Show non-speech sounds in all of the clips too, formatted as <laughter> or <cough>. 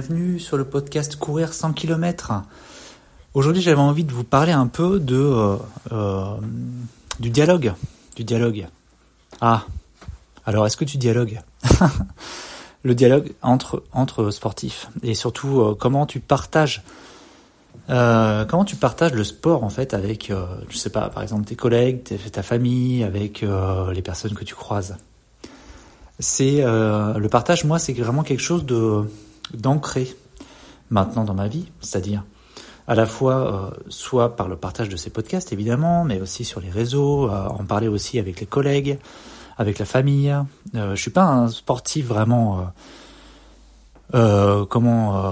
Bienvenue sur le podcast Courir 100 km. Aujourd'hui, j'avais envie de vous parler un peu de euh, euh, du dialogue, du dialogue. Ah, alors est-ce que tu dialogues <laughs> Le dialogue entre entre sportifs et surtout euh, comment tu partages comment tu partages le sport en fait avec je sais pas par exemple tes collègues, ta famille, avec les personnes que tu croises. C'est le partage, moi, c'est vraiment quelque chose de d'ancrer maintenant dans ma vie, c'est-à-dire à la fois euh, soit par le partage de ces podcasts évidemment, mais aussi sur les réseaux, euh, en parler aussi avec les collègues, avec la famille. Euh, je suis pas un sportif vraiment euh, comment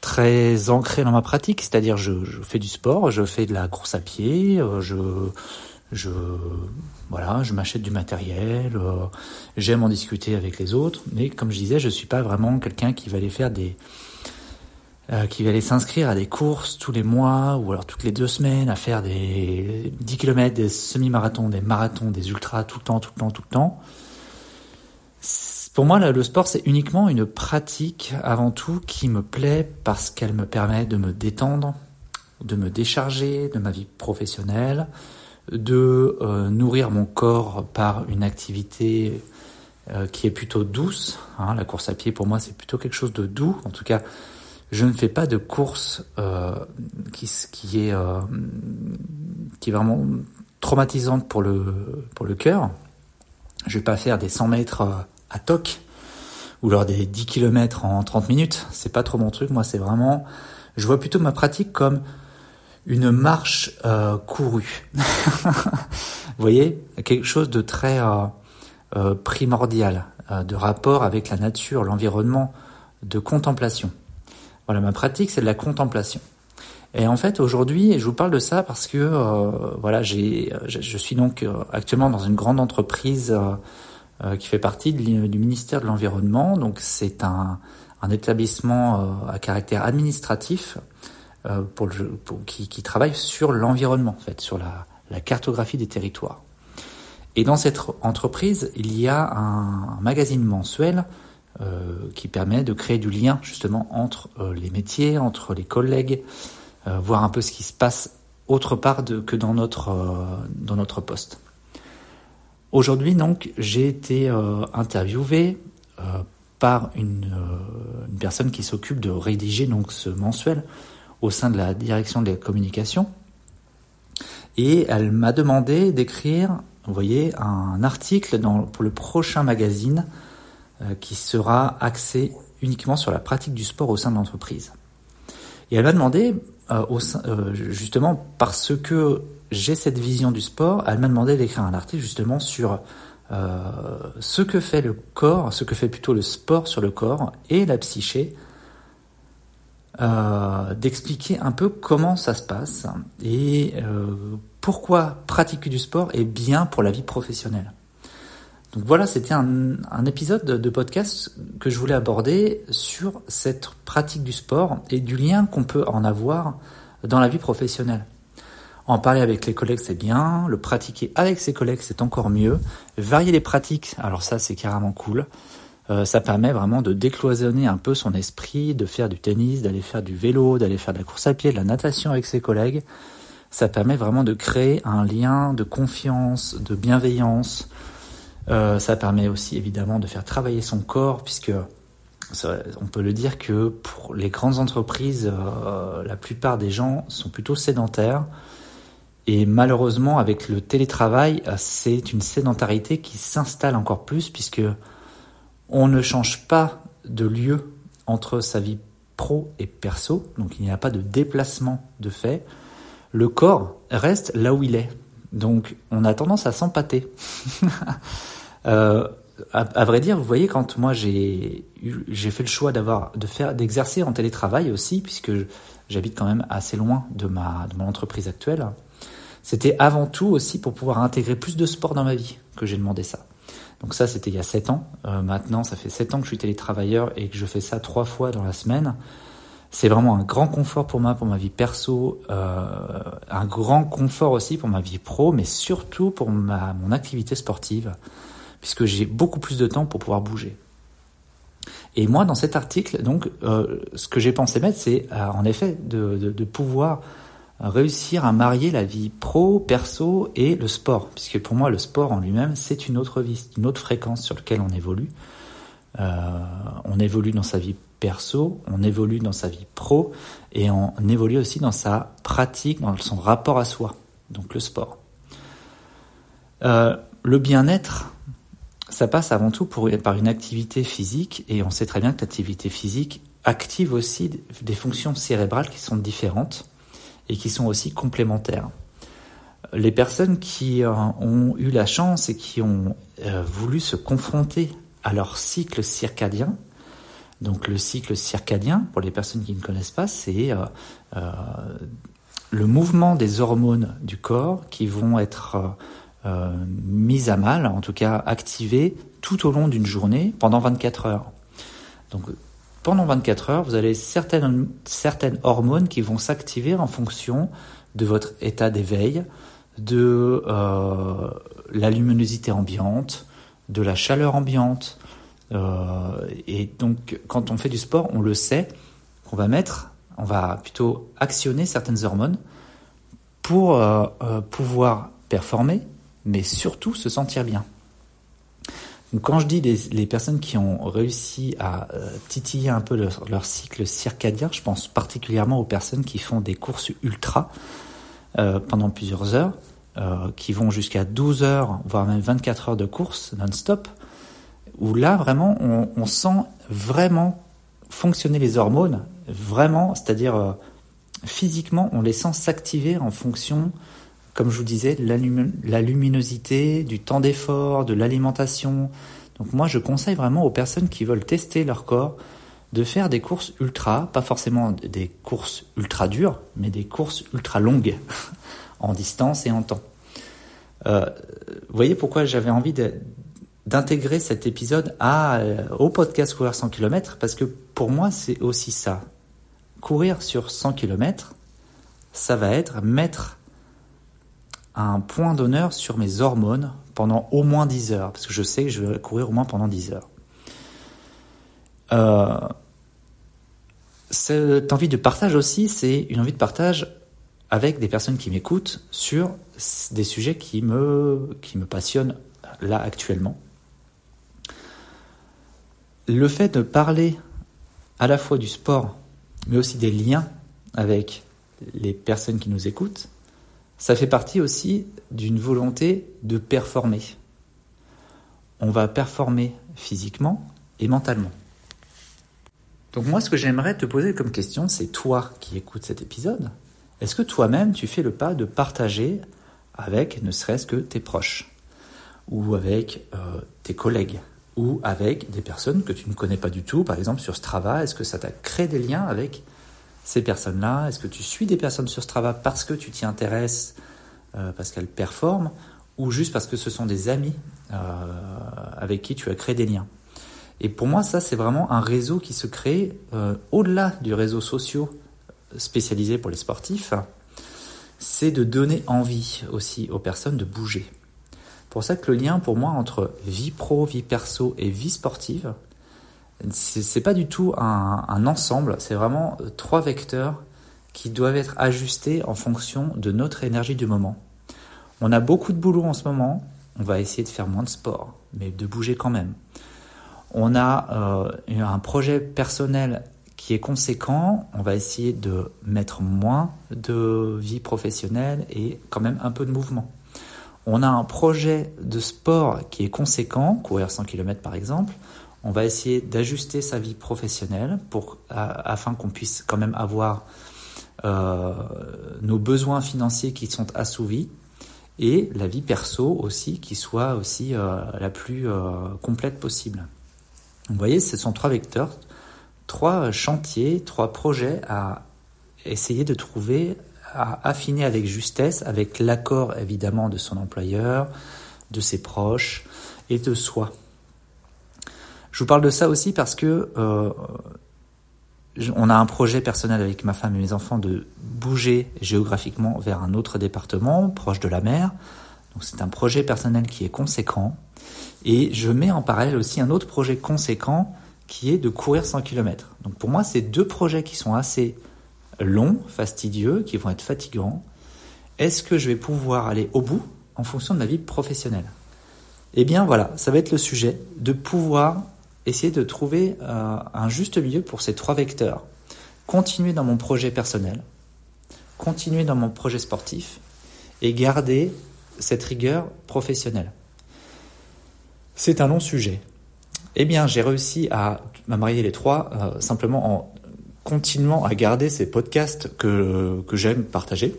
très ancré dans ma pratique, c'est-à-dire je, je, fais du sport, je fais de la course à pied, je je voilà, je m'achète du matériel, euh, j'aime en discuter avec les autres, mais comme je disais, je suis pas vraiment quelqu'un qui va aller faire des euh, qui va aller s'inscrire à des courses tous les mois ou alors toutes les deux semaines à faire des 10 km, des semi-marathons, des marathons, des ultras tout le temps, tout le temps, tout le temps. Pour moi, le sport, c'est uniquement une pratique avant tout qui me plaît parce qu'elle me permet de me détendre, de me décharger de ma vie professionnelle, de euh, nourrir mon corps par une activité euh, qui est plutôt douce. Hein. La course à pied, pour moi, c'est plutôt quelque chose de doux. En tout cas, je ne fais pas de course euh, qui, qui, est, qui est vraiment traumatisante pour le, pour le cœur. Je vais pas faire des 100 mètres à toc ou alors des 10 km en 30 minutes. C'est pas trop mon truc. Moi, c'est vraiment, je vois plutôt ma pratique comme une marche euh, courue. <laughs> Vous voyez, quelque chose de très euh, euh, primordial, de rapport avec la nature, l'environnement, de contemplation. Voilà, ma pratique, c'est de la contemplation. Et en fait, aujourd'hui, je vous parle de ça parce que voilà, j'ai, je suis donc actuellement dans une grande entreprise qui fait partie du ministère de l'environnement. Donc, c'est un, un établissement à caractère administratif le, pour, qui, travaille sur l'environnement, en fait, sur la, cartographie des territoires. Et dans cette entreprise, il y a un, magazine mensuel euh, qui permet de créer du lien justement entre euh, les métiers, entre les collègues, euh, voir un peu ce qui se passe autre part que dans notre, euh, dans notre poste. Aujourd'hui, donc, j'ai été interviewé par une, une, personne qui s'occupe de rédiger donc ce mensuel au sein de la direction de la communication. Et elle m'a demandé d'écrire, vous voyez, un article pour le prochain magazine euh, qui sera axé uniquement sur la pratique du sport au sein de l'entreprise. Et elle m'a demandé, euh, euh, justement parce que j'ai cette vision du sport, elle m'a demandé d'écrire un article justement sur ce que fait le corps, ce que fait plutôt le sport sur le corps et la psyché euh, d'expliquer un peu comment ça se passe et euh, pourquoi pratiquer du sport est bien pour la vie professionnelle. Donc voilà, c'était un, un, épisode de podcast que je voulais aborder sur cette pratique du sport et du lien qu'on peut en avoir dans la vie professionnelle. En parler avec les collègues, c'est bien. Le pratiquer avec ses collègues, c'est encore mieux. Varier les pratiques, alors ça, c'est carrément cool. Euh, ça permet vraiment de décloisonner un peu son esprit, de faire du tennis, d'aller faire du vélo, d'aller faire de la course à pied, de la natation avec ses collègues. Ça permet vraiment de créer un lien de confiance, de bienveillance. Euh, ça permet aussi évidemment de faire travailler son corps, puisque on peut le dire que pour les grandes entreprises, euh, la plupart des gens sont plutôt sédentaires. Et malheureusement, avec le télétravail, c'est une sédentarité qui s'installe encore plus, puisque on ne change pas de lieu entre sa vie pro et perso, donc il n'y a pas de déplacement de fait. Le corps reste là où il est. Donc on a tendance à s'empâter. <laughs> euh, à, vrai dire, vous voyez, quand moi j'ai fait le choix d'avoir de faire d'exercer en télétravail aussi, puisque j'habite quand même assez loin de ma de mon entreprise actuelle, c'était avant tout aussi pour pouvoir intégrer plus de sport dans ma vie que j'ai demandé ça. Donc ça, c'était il y a 7 ans. Euh, maintenant, ça fait 7 ans que je suis télétravailleur et que je fais ça trois fois dans la semaine. C'est vraiment un grand confort pour moi, pour ma vie perso, euh, un grand confort aussi pour ma vie pro, mais surtout pour ma, mon activité sportive, puisque j'ai beaucoup plus de temps pour pouvoir bouger. Et moi, dans cet article, donc, euh, ce que j'ai pensé mettre, c'est euh, en effet de, de, de, pouvoir réussir à marier la vie pro, perso et le sport, puisque pour moi, le sport en lui-même, c'est une autre vie, une autre fréquence sur laquelle on évolue. Euh, on évolue dans sa vie perso, on évolue dans sa vie pro, et on évolue aussi dans sa pratique, dans son rapport à soi, donc le sport. Euh, le bien-être, ça passe avant tout par une activité physique, et on sait très bien que l'activité physique active aussi des fonctions cérébrales qui sont différentes et qui sont aussi complémentaires. Les personnes qui euh, ont eu la chance et qui ont euh, voulu se confronter à leur cycle circadien, donc le cycle circadien, pour les personnes qui ne connaissent pas, c'est euh, le mouvement des hormones du corps qui vont être euh, mise à mal, en tout cas activée tout au long d'une journée pendant 24 heures. Donc pendant 24 heures, vous avez certaines, hormones qui vont s'activer en fonction de votre état d'éveil, de euh, la luminosité ambiante, de la chaleur ambiante. Euh, et donc quand on fait du sport, on le sait, qu'on va mettre, on va plutôt actionner certaines hormones pour euh pouvoir performer, mais surtout se sentir bien. Quand je dis les, personnes qui ont réussi à euh, titiller un peu leur, cycle circadien, je pense particulièrement aux personnes qui font des courses ultra euh, pendant plusieurs heures, euh, qui vont jusqu'à 12 heures, voire même 24 heures de course non-stop, où là vraiment on, on, sent vraiment fonctionner les hormones, vraiment, c'est-à-dire physiquement on les sent s'activer en fonction comme je vous disais, la, luminosité, du temps d'effort, de l'alimentation. Donc moi, je conseille vraiment aux personnes qui veulent tester leur corps de faire des courses ultra, pas forcément des courses ultra dures, mais des courses ultra longues <laughs> en distance et en temps. Euh, vous voyez pourquoi j'avais envie d'intégrer cet épisode euh, au podcast Courir 100 km Parce que pour moi, c'est aussi ça. Courir sur 100 km, ça va être mettre un point d'honneur sur mes hormones pendant au moins 10 heures, parce que je sais que je vais courir au moins pendant 10 heures. Euh, cette envie de partage aussi, c'est une envie de partage avec des personnes qui m'écoutent sur des sujets qui me, qui me passionnent là actuellement. Le fait de parler à la fois du sport, mais aussi des liens avec les personnes qui nous écoutent, ça fait partie aussi d'une volonté de performer. On va performer physiquement et mentalement. Donc moi, ce que j'aimerais te poser comme question, c'est toi qui écoutes cet épisode, est-ce que toi-même, tu fais le pas de partager avec ne serait-ce que tes proches, ou avec euh, tes collègues, ou avec des personnes que tu ne connais pas du tout, par exemple sur Strava, est-ce que ça t'a créé des liens avec ces personnes-là Est-ce que tu suis des personnes sur Strava parce que tu t'y intéresses, euh, parce qu'elles performent, ou juste parce que ce sont des amis euh, avec qui tu as créé des liens? Et pour moi, ça, c'est vraiment un réseau qui se crée euh, au-delà du réseau social spécialisé pour les sportifs. C'est de donner envie aussi aux personnes de bouger. Pour ça que le lien pour moi entre vie pro, vie perso et vie sportive, c'est pas du tout un, ensemble, c'est vraiment euh, trois vecteurs qui doivent être ajustés en fonction de notre énergie du moment. On a beaucoup de boulot en ce moment, on va essayer de faire moins de sport, mais de bouger quand même. On a euh, un projet personnel qui est conséquent, on va essayer de mettre moins de vie professionnelle et quand même un peu de mouvement. On a un projet de sport qui est conséquent, courir 100 km par exemple, on va essayer d'ajuster sa vie professionnelle afin qu'on puisse quand même avoir euh, nos besoins financiers qui sont assouvis et la vie perso aussi qui soit aussi euh, la plus euh, complète possible. Vous voyez, ce sont trois vecteurs, trois chantiers, trois projets à essayer de trouver, à affiner avec justesse, avec l'accord évidemment de son employeur, de ses proches et de soi. Je vous parle de ça aussi parce que euh, on a un projet personnel avec ma femme et mes enfants de bouger géographiquement vers un autre département proche de la mer. Donc c'est un projet personnel qui est conséquent. Et je mets en parallèle aussi un autre projet conséquent qui est de courir 100 km. Donc pour moi, c'est deux projets qui sont assez longs, fastidieux, qui vont être fatigants. Est-ce que je vais pouvoir aller au bout en fonction de ma vie professionnelle? Eh bien voilà, ça va être le sujet de pouvoir essayer de trouver euh, un juste milieu pour ces trois vecteurs. Continuer dans mon projet personnel, continuer dans mon projet sportif et garder cette rigueur professionnelle. C'est un long sujet. Eh bien, j'ai réussi à marier les trois euh, simplement en continuant à garder ces podcasts que, que j'aime partager.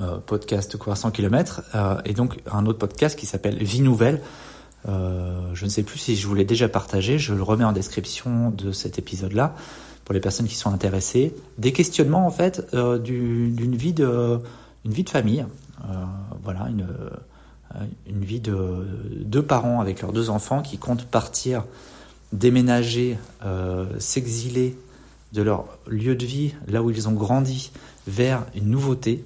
Euh, podcast quoi 100 km et donc un autre podcast qui s'appelle Vie Nouvelle. Euh, je ne sais plus si je vous l'ai déjà partagé, je le remets en description de cet épisode-là pour les personnes qui sont intéressées. Des questionnements en fait euh, d'une vie de vie de famille, euh, voilà une une vie de deux parents avec leurs deux enfants qui comptent partir déménager, s'exiler de leur lieu de vie, là où ils ont grandi, vers une nouveauté.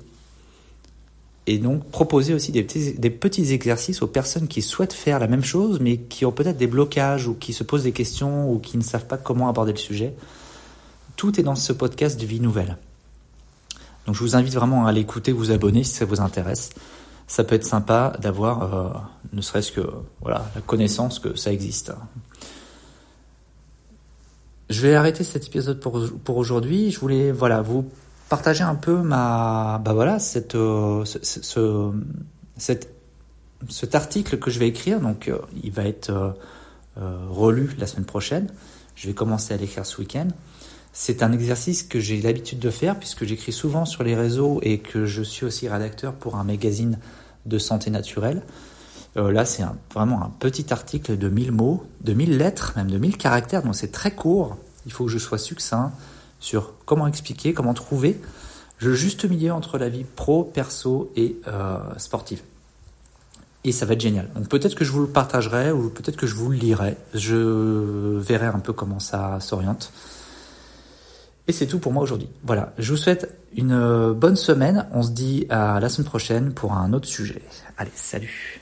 Et donc proposer aussi des petits, exercices aux personnes qui souhaitent faire la même chose, mais qui ont peut-être des blocages ou qui se posent des questions ou qui ne savent pas comment aborder le sujet. Tout est dans ce podcast de Vie Nouvelle. Donc je vous invite vraiment à l'écouter, vous abonner si ça vous intéresse. Ça peut être sympa d'avoir, euh, ne serait-ce que voilà, la connaissance que ça existe. Je vais arrêter cet épisode pour, pour aujourd'hui. Je voulais voilà vous partager un peu ma bah voilà cette euh, cet article que je vais écrire. Donc euh, il va être euh, euh, relu la semaine prochaine. Je vais commencer à l'écrire ce week-end. C'est un exercice que j'ai l'habitude de faire puisque j'écris souvent sur les réseaux et que je suis aussi rédacteur pour un magazine de santé naturelle. Là, c'est vraiment un petit article de 1000 mots, de 1000 lettres, même de 1000 caractères, donc c'est très court. Il faut que je sois succinct sur comment expliquer, comment trouver le juste milieu entre la vie pro, perso et euh, sportive. Et ça va être génial. Donc peut-être que je vous le partagerai ou peut-être que je vous le lirai. Je verrai un peu comment ça s'oriente. Et c'est tout pour moi aujourd'hui. Voilà, je vous souhaite une bonne semaine. On se dit à la semaine prochaine pour un autre sujet. Allez, salut